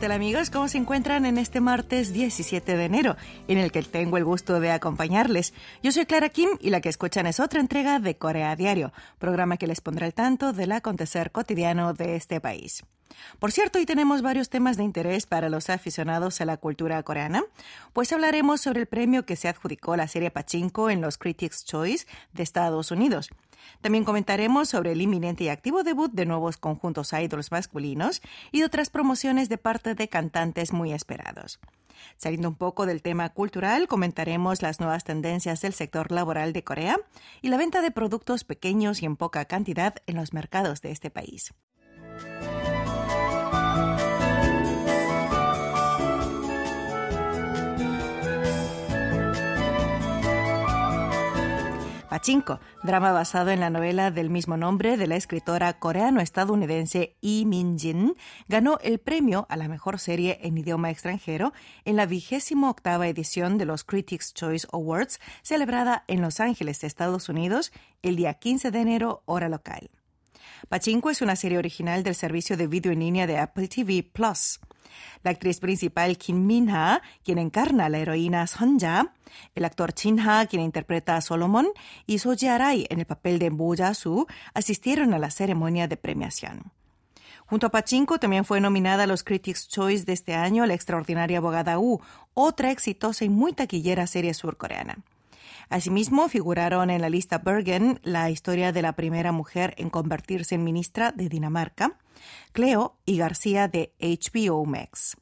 ¿Qué amigos? ¿Cómo se encuentran en este martes 17 de enero, en el que tengo el gusto de acompañarles? Yo soy Clara Kim y la que escuchan es otra entrega de Corea Diario, programa que les pondrá al tanto del acontecer cotidiano de este país. Por cierto, hoy tenemos varios temas de interés para los aficionados a la cultura coreana, pues hablaremos sobre el premio que se adjudicó la serie Pachinko en los Critics' Choice de Estados Unidos. También comentaremos sobre el inminente y activo debut de nuevos conjuntos idols masculinos y otras promociones de parte de cantantes muy esperados. Saliendo un poco del tema cultural, comentaremos las nuevas tendencias del sector laboral de Corea y la venta de productos pequeños y en poca cantidad en los mercados de este país. Pachinko, drama basado en la novela del mismo nombre de la escritora coreano-estadounidense Lee Min-jin, ganó el premio a la mejor serie en idioma extranjero en la vigésima octava edición de los Critics' Choice Awards, celebrada en Los Ángeles, Estados Unidos, el día 15 de enero, hora local. Pachinko es una serie original del servicio de video en línea de Apple TV Plus. La actriz principal Kim Min-ha, quien encarna a la heroína Sonja, el actor Chin-ha, quien interpreta a Solomon, y So Arai en el papel de Bo Ja-soo, asistieron a la ceremonia de premiación. Junto a Pachinko también fue nominada a los Critics' Choice de este año la extraordinaria abogada U, otra exitosa y muy taquillera serie surcoreana. Asimismo, figuraron en la lista Bergen la historia de la primera mujer en convertirse en ministra de Dinamarca, Cleo y García de HBO Max.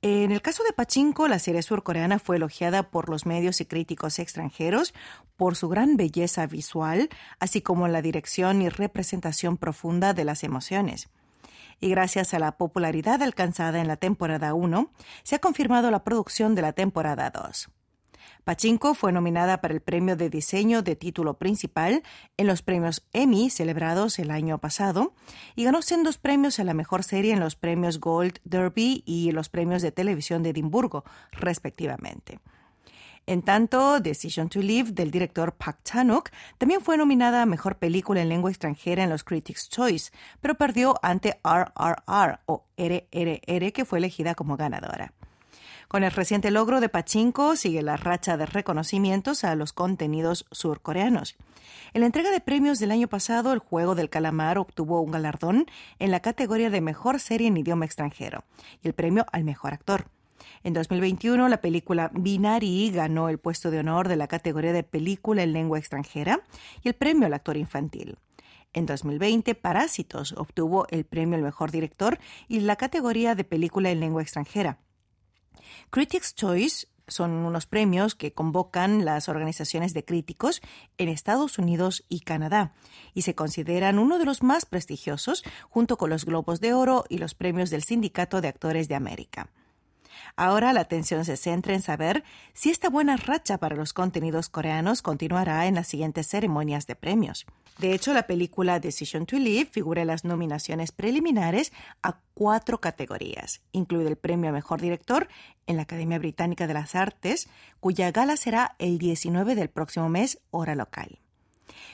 En el caso de Pachinko, la serie surcoreana fue elogiada por los medios y críticos extranjeros por su gran belleza visual, así como la dirección y representación profunda de las emociones. Y gracias a la popularidad alcanzada en la temporada 1, se ha confirmado la producción de la temporada 2. Pachinko fue nominada para el premio de diseño de título principal en los premios Emmy celebrados el año pasado y ganó sendos premios a la mejor serie en los premios Gold Derby y los premios de televisión de Edimburgo, respectivamente. En tanto, Decision to Live del director Park Chan-wook también fue nominada a Mejor Película en Lengua Extranjera en los Critics' Choice, pero perdió ante RRR o RRR que fue elegida como ganadora. Con el reciente logro de Pachinko sigue la racha de reconocimientos a los contenidos surcoreanos. En la entrega de premios del año pasado, El Juego del Calamar obtuvo un galardón en la categoría de Mejor Serie en Idioma Extranjero y el premio al Mejor Actor. En 2021, la película Binari ganó el puesto de honor de la categoría de Película en Lengua Extranjera y el premio al Actor Infantil. En 2020, Parásitos obtuvo el premio al Mejor Director y la categoría de Película en Lengua Extranjera. Critics' Choice son unos premios que convocan las organizaciones de críticos en Estados Unidos y Canadá y se consideran uno de los más prestigiosos junto con los Globos de Oro y los premios del Sindicato de Actores de América. Ahora la atención se centra en saber si esta buena racha para los contenidos coreanos continuará en las siguientes ceremonias de premios. De hecho, la película Decision to Live figura en las nominaciones preliminares a cuatro categorías, incluido el premio a Mejor Director en la Academia Británica de las Artes, cuya gala será el 19 del próximo mes, hora local.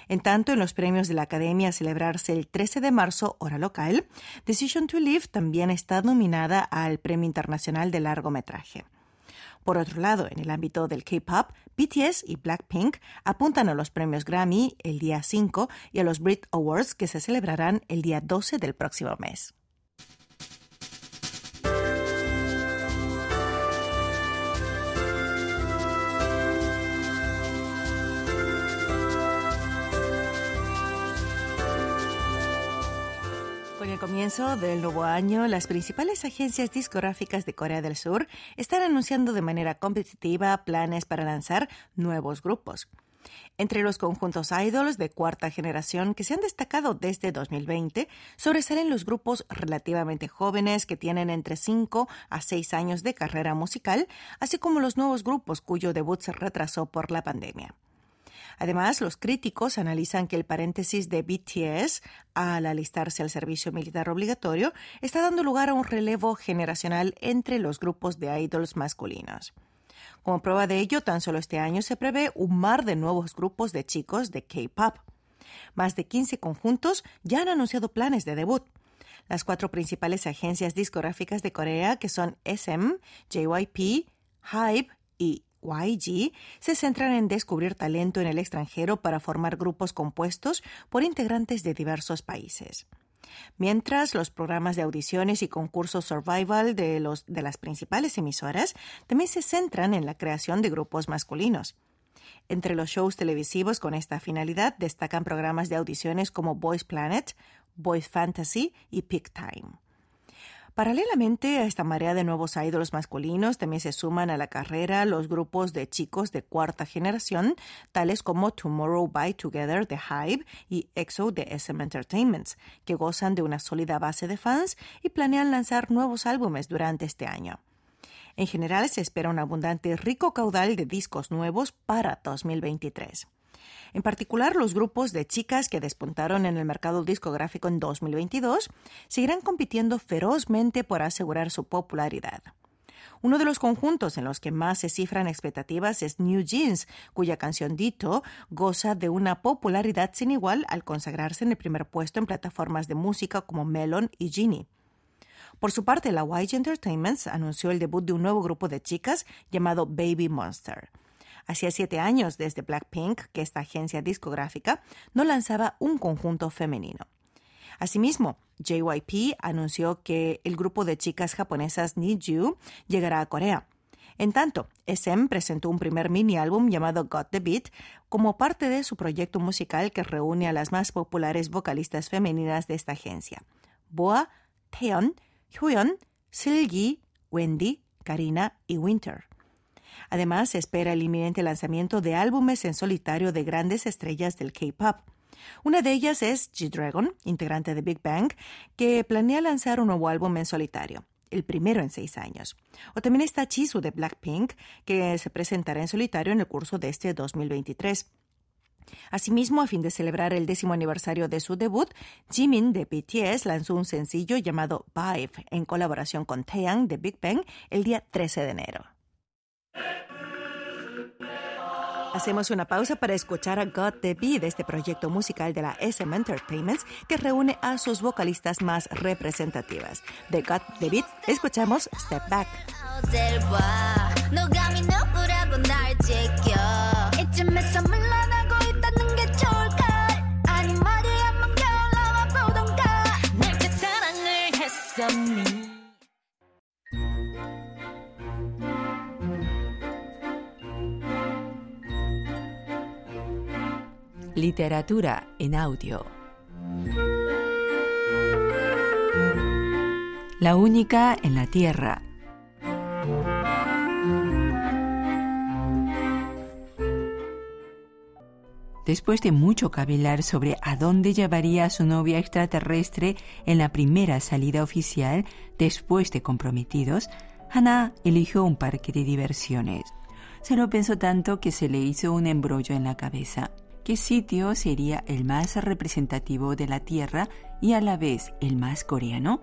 En tanto, en los premios de la Academia a celebrarse el 13 de marzo, hora local, Decision to Live también está nominada al Premio Internacional de Largometraje. Por otro lado, en el ámbito del K-pop, BTS y Blackpink apuntan a los premios Grammy el día 5 y a los Brit Awards que se celebrarán el día 12 del próximo mes. El comienzo del nuevo año, las principales agencias discográficas de Corea del Sur están anunciando de manera competitiva planes para lanzar nuevos grupos. Entre los conjuntos idols de cuarta generación que se han destacado desde 2020, sobresalen los grupos relativamente jóvenes que tienen entre 5 a 6 años de carrera musical, así como los nuevos grupos cuyo debut se retrasó por la pandemia. Además, los críticos analizan que el paréntesis de BTS al alistarse al servicio militar obligatorio está dando lugar a un relevo generacional entre los grupos de idols masculinos. Como prueba de ello, tan solo este año se prevé un mar de nuevos grupos de chicos de K-pop. Más de 15 conjuntos ya han anunciado planes de debut. Las cuatro principales agencias discográficas de Corea, que son SM, JYP, HYBE y YG, se centran en descubrir talento en el extranjero para formar grupos compuestos por integrantes de diversos países. Mientras los programas de audiciones y concursos survival de, los, de las principales emisoras también se centran en la creación de grupos masculinos. Entre los shows televisivos con esta finalidad destacan programas de audiciones como Boys Planet, Boys Fantasy y Peak Time. Paralelamente a esta marea de nuevos ídolos masculinos, también se suman a la carrera los grupos de chicos de cuarta generación, tales como Tomorrow by Together de Hype y EXO de SM Entertainments, que gozan de una sólida base de fans y planean lanzar nuevos álbumes durante este año. En general, se espera un abundante rico caudal de discos nuevos para 2023. En particular, los grupos de chicas que despuntaron en el mercado discográfico en 2022 seguirán compitiendo ferozmente por asegurar su popularidad. Uno de los conjuntos en los que más se cifran expectativas es New Jeans, cuya canción Dito goza de una popularidad sin igual al consagrarse en el primer puesto en plataformas de música como Melon y Genie. Por su parte, la YG Entertainment anunció el debut de un nuevo grupo de chicas llamado Baby Monster. Hacía siete años desde Blackpink que esta agencia discográfica no lanzaba un conjunto femenino. Asimismo, JYP anunció que el grupo de chicas japonesas You llegará a Corea. En tanto, SM presentó un primer mini álbum llamado Got the Beat como parte de su proyecto musical que reúne a las más populares vocalistas femeninas de esta agencia: Boa, Taeyeon, Hyoyeon, Silgi, Wendy, Karina y Winter. Además, se espera el inminente lanzamiento de álbumes en solitario de grandes estrellas del K-pop. Una de ellas es G-Dragon, integrante de Big Bang, que planea lanzar un nuevo álbum en solitario, el primero en seis años. O también está Jisoo de Blackpink, que se presentará en solitario en el curso de este 2023. Asimismo, a fin de celebrar el décimo aniversario de su debut, Jimin de BTS lanzó un sencillo llamado Vibe en colaboración con Taeyang de Big Bang el día 13 de enero. Hacemos una pausa para escuchar a God the de este proyecto musical de la SM Entertainment que reúne a sus vocalistas más representativas. De God the Beat escuchamos Step Back. Literatura en audio. La única en la Tierra. Después de mucho cavilar sobre a dónde llevaría a su novia extraterrestre en la primera salida oficial, después de comprometidos, Hannah eligió un parque de diversiones. Se lo pensó tanto que se le hizo un embrollo en la cabeza qué sitio sería el más representativo de la tierra y a la vez el más coreano.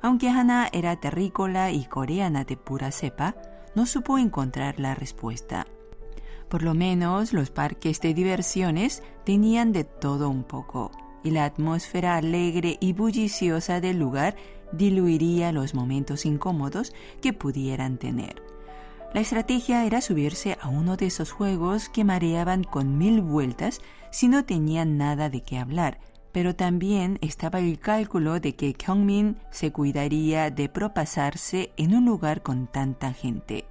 Aunque Hana era terrícola y coreana de pura cepa, no supo encontrar la respuesta. Por lo menos los parques de diversiones tenían de todo un poco, y la atmósfera alegre y bulliciosa del lugar diluiría los momentos incómodos que pudieran tener. La estrategia era subirse a uno de esos juegos que mareaban con mil vueltas si no tenían nada de qué hablar, pero también estaba el cálculo de que Kyungmin se cuidaría de propasarse en un lugar con tanta gente.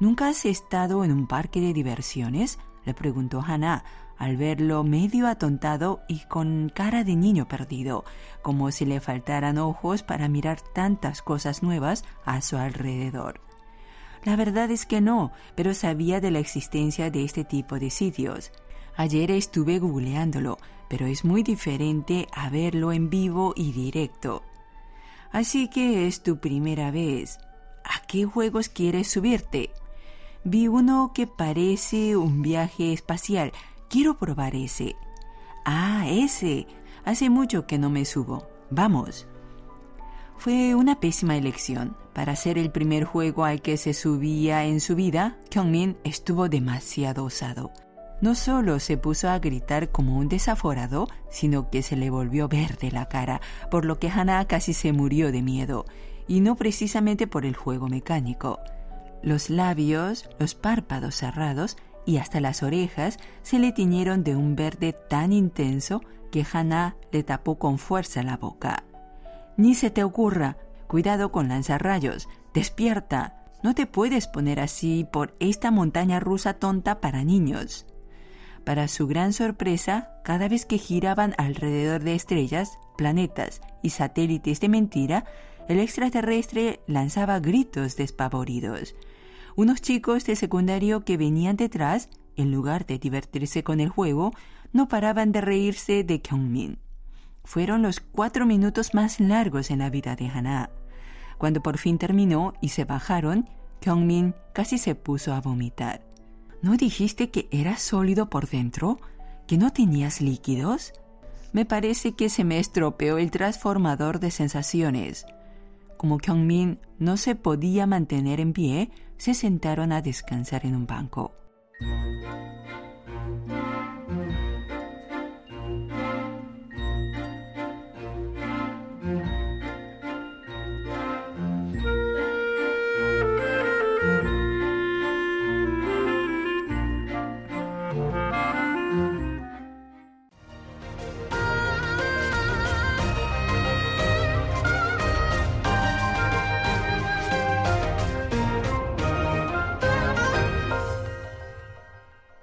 ¿Nunca has estado en un parque de diversiones? le preguntó Hannah al verlo medio atontado y con cara de niño perdido, como si le faltaran ojos para mirar tantas cosas nuevas a su alrededor. La verdad es que no, pero sabía de la existencia de este tipo de sitios. Ayer estuve googleándolo, pero es muy diferente a verlo en vivo y directo. Así que es tu primera vez. ¿A qué juegos quieres subirte? Vi uno que parece un viaje espacial. Quiero probar ese. Ah, ese. Hace mucho que no me subo. Vamos. Fue una pésima elección. Para ser el primer juego al que se subía en su vida, Kyungmin estuvo demasiado osado. no solo se puso a gritar como un desaforado, sino que se le volvió verde la cara, por lo que Hannah casi se murió de miedo, y no precisamente por el juego mecánico. Los labios, los párpados cerrados y hasta las orejas se le tiñeron de un verde tan intenso que Hannah le tapó con fuerza la boca. Ni se te ocurra, cuidado con lanzar rayos, despierta, no te puedes poner así por esta montaña rusa tonta para niños. Para su gran sorpresa, cada vez que giraban alrededor de estrellas, planetas y satélites de mentira, el extraterrestre lanzaba gritos despavoridos. Unos chicos de secundario que venían detrás, en lugar de divertirse con el juego, no paraban de reírse de Kyungmin. Fueron los cuatro minutos más largos en la vida de Hana. Cuando por fin terminó y se bajaron, Kyungmin casi se puso a vomitar. ¿No dijiste que eras sólido por dentro? ¿Que no tenías líquidos? Me parece que se me estropeó el transformador de sensaciones. Como Kyungmin no se podía mantener en pie, se sentaron a descansar en un banco.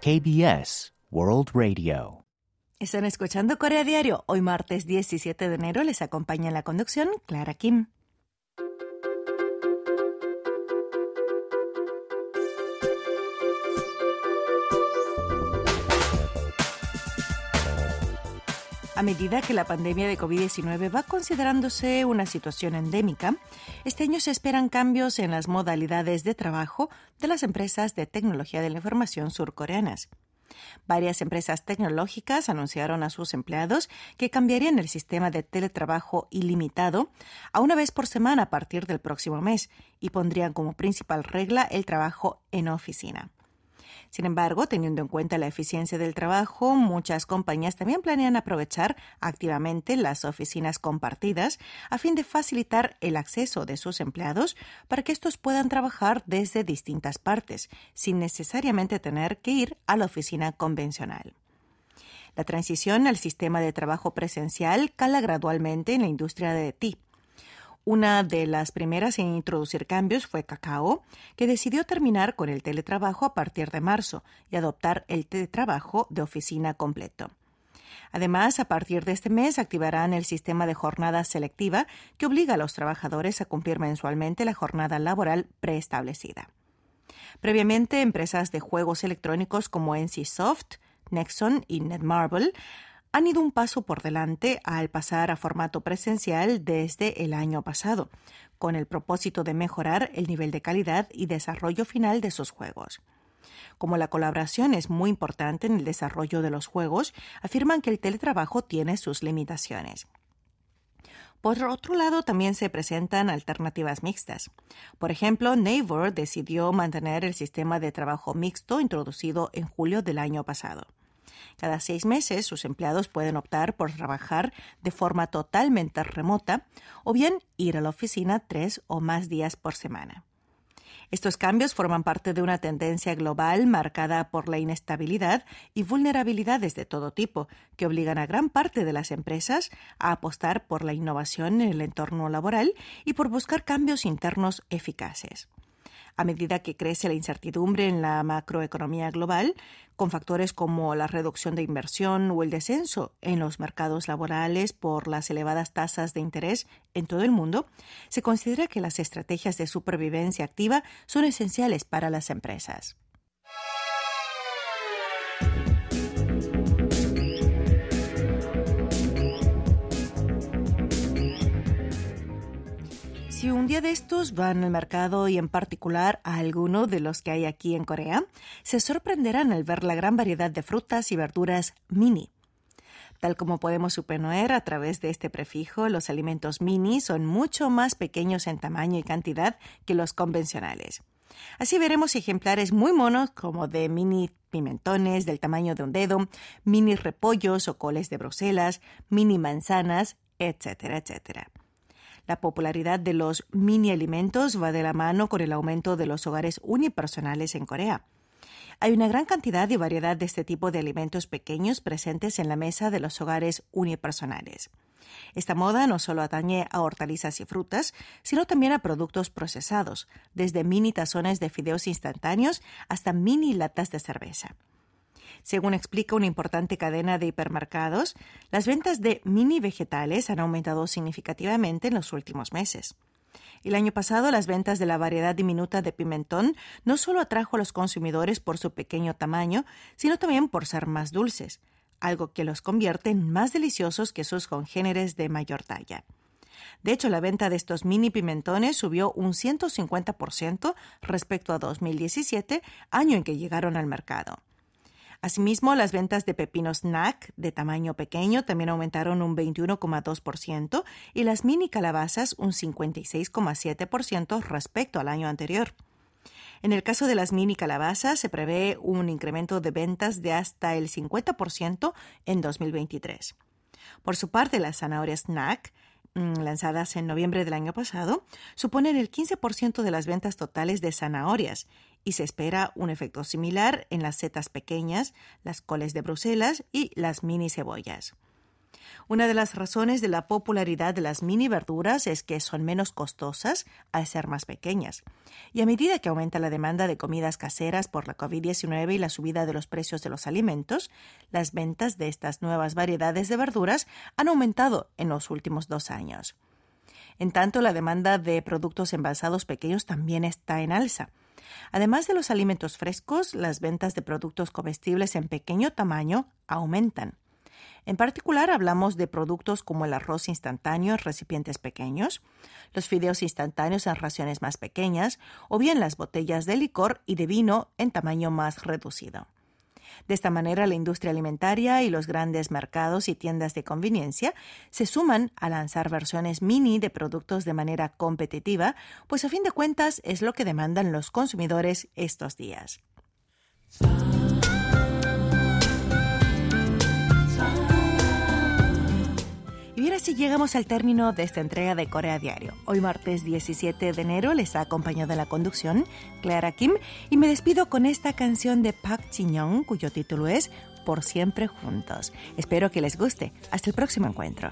KBS World Radio. Están escuchando Corea Diario. Hoy martes 17 de enero les acompaña en la conducción Clara Kim. A medida que la pandemia de COVID-19 va considerándose una situación endémica, este año se esperan cambios en las modalidades de trabajo de las empresas de tecnología de la información surcoreanas. Varias empresas tecnológicas anunciaron a sus empleados que cambiarían el sistema de teletrabajo ilimitado a una vez por semana a partir del próximo mes y pondrían como principal regla el trabajo en oficina. Sin embargo, teniendo en cuenta la eficiencia del trabajo, muchas compañías también planean aprovechar activamente las oficinas compartidas a fin de facilitar el acceso de sus empleados para que estos puedan trabajar desde distintas partes, sin necesariamente tener que ir a la oficina convencional. La transición al sistema de trabajo presencial cala gradualmente en la industria de TI. Una de las primeras en introducir cambios fue Cacao, que decidió terminar con el teletrabajo a partir de marzo y adoptar el teletrabajo de oficina completo. Además, a partir de este mes activarán el sistema de jornada selectiva que obliga a los trabajadores a cumplir mensualmente la jornada laboral preestablecida. Previamente, empresas de juegos electrónicos como NCSoft, Nexon y Netmarble han ido un paso por delante al pasar a formato presencial desde el año pasado, con el propósito de mejorar el nivel de calidad y desarrollo final de sus juegos. Como la colaboración es muy importante en el desarrollo de los juegos, afirman que el teletrabajo tiene sus limitaciones. Por otro lado, también se presentan alternativas mixtas. Por ejemplo, Naver decidió mantener el sistema de trabajo mixto introducido en julio del año pasado. Cada seis meses sus empleados pueden optar por trabajar de forma totalmente remota o bien ir a la oficina tres o más días por semana. Estos cambios forman parte de una tendencia global marcada por la inestabilidad y vulnerabilidades de todo tipo, que obligan a gran parte de las empresas a apostar por la innovación en el entorno laboral y por buscar cambios internos eficaces a medida que crece la incertidumbre en la macroeconomía global, con factores como la reducción de inversión o el descenso en los mercados laborales por las elevadas tasas de interés en todo el mundo, se considera que las estrategias de supervivencia activa son esenciales para las empresas. Si un día de estos van al mercado y en particular a alguno de los que hay aquí en Corea, se sorprenderán al ver la gran variedad de frutas y verduras mini. Tal como podemos suponer a través de este prefijo, los alimentos mini son mucho más pequeños en tamaño y cantidad que los convencionales. Así veremos ejemplares muy monos como de mini pimentones del tamaño de un dedo, mini repollos o coles de Bruselas, mini manzanas, etcétera, etcétera. La popularidad de los mini alimentos va de la mano con el aumento de los hogares unipersonales en Corea. Hay una gran cantidad y variedad de este tipo de alimentos pequeños presentes en la mesa de los hogares unipersonales. Esta moda no solo atañe a hortalizas y frutas, sino también a productos procesados, desde mini tazones de fideos instantáneos hasta mini latas de cerveza. Según explica una importante cadena de hipermercados, las ventas de mini vegetales han aumentado significativamente en los últimos meses. El año pasado, las ventas de la variedad diminuta de pimentón no solo atrajo a los consumidores por su pequeño tamaño, sino también por ser más dulces, algo que los convierte en más deliciosos que sus congéneres de mayor talla. De hecho, la venta de estos mini pimentones subió un 150% respecto a 2017, año en que llegaron al mercado. Asimismo, las ventas de pepinos snack de tamaño pequeño también aumentaron un 21,2% y las mini calabazas un 56,7% respecto al año anterior. En el caso de las mini calabazas, se prevé un incremento de ventas de hasta el 50% en 2023. Por su parte, las zanahorias snack Mm, lanzadas en noviembre del año pasado, suponen el 15% de las ventas totales de zanahorias y se espera un efecto similar en las setas pequeñas, las coles de Bruselas y las mini cebollas. Una de las razones de la popularidad de las mini verduras es que son menos costosas al ser más pequeñas. Y a medida que aumenta la demanda de comidas caseras por la COVID-19 y la subida de los precios de los alimentos, las ventas de estas nuevas variedades de verduras han aumentado en los últimos dos años. En tanto, la demanda de productos envasados pequeños también está en alza. Además de los alimentos frescos, las ventas de productos comestibles en pequeño tamaño aumentan. En particular, hablamos de productos como el arroz instantáneo en recipientes pequeños, los fideos instantáneos en raciones más pequeñas o bien las botellas de licor y de vino en tamaño más reducido. De esta manera, la industria alimentaria y los grandes mercados y tiendas de conveniencia se suman a lanzar versiones mini de productos de manera competitiva, pues a fin de cuentas es lo que demandan los consumidores estos días. Bien, así llegamos al término de esta entrega de Corea Diario. Hoy martes 17 de enero les ha acompañado en la conducción Clara Kim y me despido con esta canción de Park Jin-young cuyo título es Por siempre juntos. Espero que les guste. Hasta el próximo encuentro.